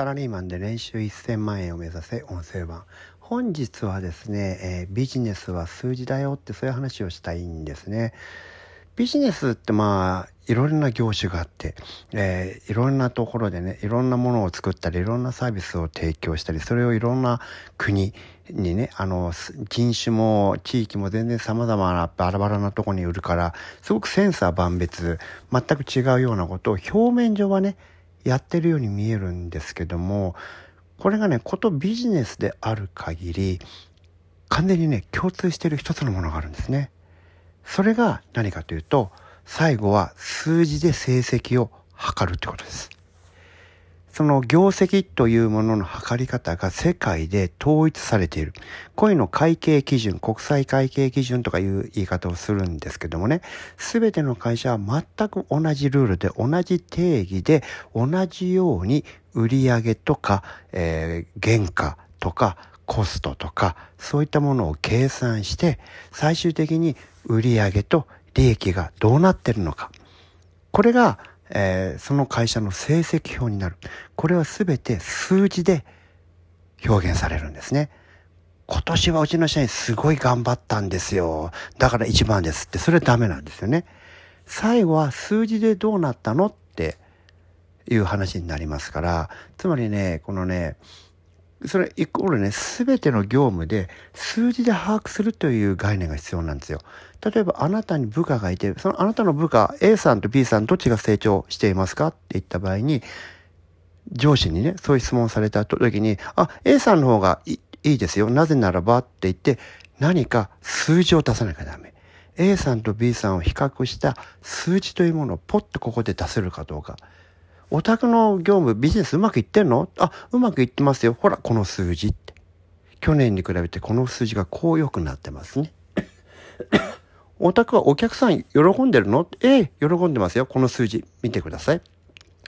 サラリーマンで年収1000万円を目指せ音声版。本日はですね、えー、ビジネスは数字だよってそういう話をしたいんですね。ビジネスってまあいろんな業種があって、えー、いろんなところでねいろんなものを作ったりいろんなサービスを提供したりそれをいろんな国にねあの人種も地域も全然様々なバラバラなとこに売るからすごくセンサー万別全く違うようなことを表面上はねやってるように見えるんですけどもこれがねことビジネスである限り完全にね共通してる一つのものがあるんですね。それが何かというと最後は数字で成績を測るってことです。その業績というものの測り方が世界で統一されている。こういうの会計基準、国際会計基準とかいう言い方をするんですけどもね、すべての会社は全く同じルールで、同じ定義で、同じように売上とか、えー、原価とか、コストとか、そういったものを計算して、最終的に売上と利益がどうなってるのか。これがえー、その会社の成績表になる。これは全て数字で表現されるんですね。今年はうちの社員すごい頑張ったんですよ。だから一番ですって、それはダメなんですよね。最後は数字でどうなったのっていう話になりますから、つまりね、このね、それイコールね、すべての業務で数字で把握するという概念が必要なんですよ。例えばあなたに部下がいて、そのあなたの部下 A さんと B さんどっちが成長していますか？って言った場合に、上司にね、そういう質問された時に、あ、A さんの方がいいですよ。なぜならば？って言って、何か数字を出さなきゃダメ。A さんと B さんを比較した数字というものをポッとここで出せるかどうか。お宅の業務、ビジネスうまくいってんの？あ、うまくいってますよ。ほら、この数字って。去年に比べてこの数字がこう良くなってますね。お宅はお客さん喜んでるの？ええ、喜んでますよ。この数字見てください。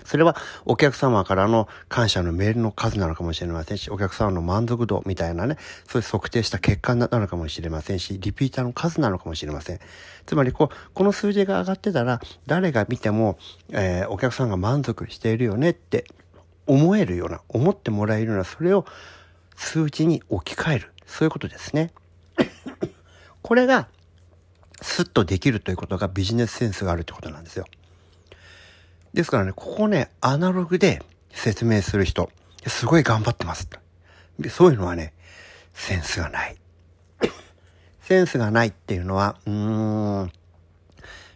それはお客様からの感謝のメールの数なのかもしれませんし、お客様の満足度みたいなね、そういう測定した結果なのかもしれませんし、リピーターの数なのかもしれません。つまりこう、この数字が上がってたら、誰が見ても、えー、お客さんが満足しているよねって思えるような、思ってもらえるような、それを数字に置き換える。そういうことですね。これが、スッとできるということがビジネスセンスがあるということなんですよ。ですからね、ここね、アナログで説明する人、すごい頑張ってます。そういうのはね、センスがない。センスがないっていうのは、うーん、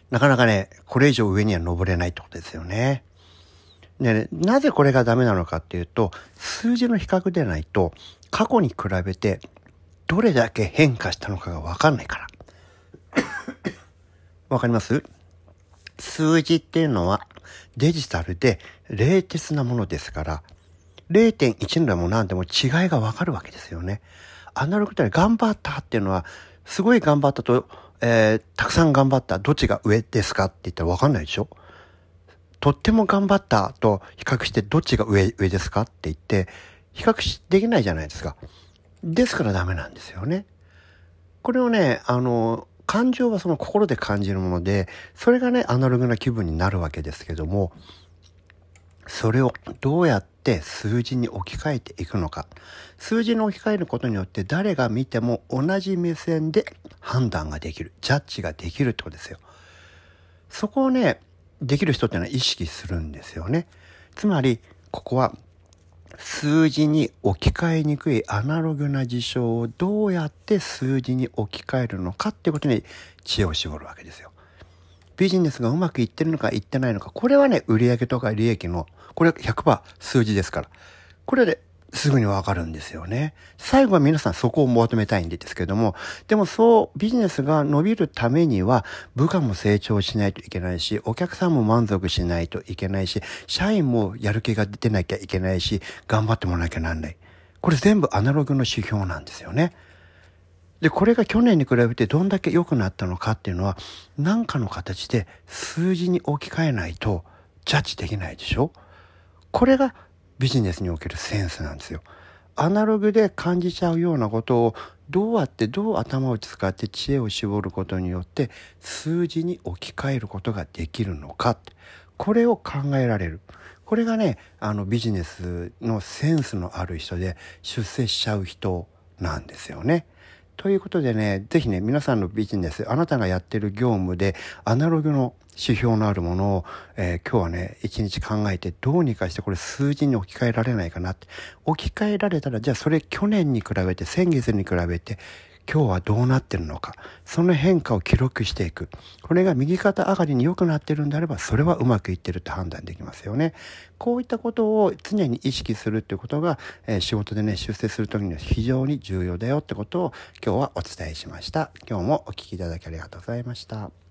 なかなかね、これ以上上には登れないってことですよね。でね、なぜこれがダメなのかっていうと、数字の比較でないと、過去に比べてどれだけ変化したのかがわかんないから。わかります？数字っていうのはデジタルで冷徹なものですから、0.1でも何でも違いがわかるわけですよね。アナログって頑張ったっていうのは、すごい頑張ったと、えー、たくさん頑張った、どっちが上ですかって言ったらわかんないでしょ？とっても頑張ったと比較してどっちが上、上ですかって言って、比較できないじゃないですか。ですからダメなんですよね。これをね、あの、感情はその心で感じるもので、それがね、アナログな気分になるわけですけども、それをどうやって数字に置き換えていくのか。数字に置き換えることによって誰が見ても同じ目線で判断ができる。ジャッジができるってことですよ。そこをね、できる人っていうのは意識するんですよね。つまり、ここは数字に置き換えにくいアナログな事象をどうやって数字に置き換えるのかっていうことに知恵を絞るわけですよ。ビジネスがうまくいってるのかいってないのか、これはね、売上とか利益の、これ100%数字ですから。これですぐにわかるんですよね。最後は皆さんそこを求めたいんですけども、でもそうビジネスが伸びるためには部下も成長しないといけないし、お客さんも満足しないといけないし、社員もやる気が出てなきゃいけないし、頑張ってもらわなきゃなんない。これ全部アナログの指標なんですよね。で、これが去年に比べてどんだけ良くなったのかっていうのは、何かの形で数字に置き換えないとジャッジできないでしょ？これがビジネスにおけるセンスなんですよ。アナログで感じちゃうようなことをどうやってどう頭を使って知恵を絞ることによって数字に置き換えることができるのかこれを考えられるこれがねあのビジネスのセンスのある人で出世しちゃう人なんですよね。ということでね、ぜひね、皆さんのビジネス、あなたがやってる業務で、アナログの指標のあるものを、えー、今日はね、一日考えて、どうにかしてこれ数字に置き換えられないかなって。置き換えられたら、じゃあそれ去年に比べて、先月に比べて、今日はどうなってるのか。その変化を記録していく。これが右肩上がりに良くなってるんであれば、それはうまくいってるって判断できますよね。こういったことを常に意識するっていうことが、えー、仕事でね、出世するときには非常に重要だよってことを今日はお伝えしました。今日もお聴きいただきありがとうございました。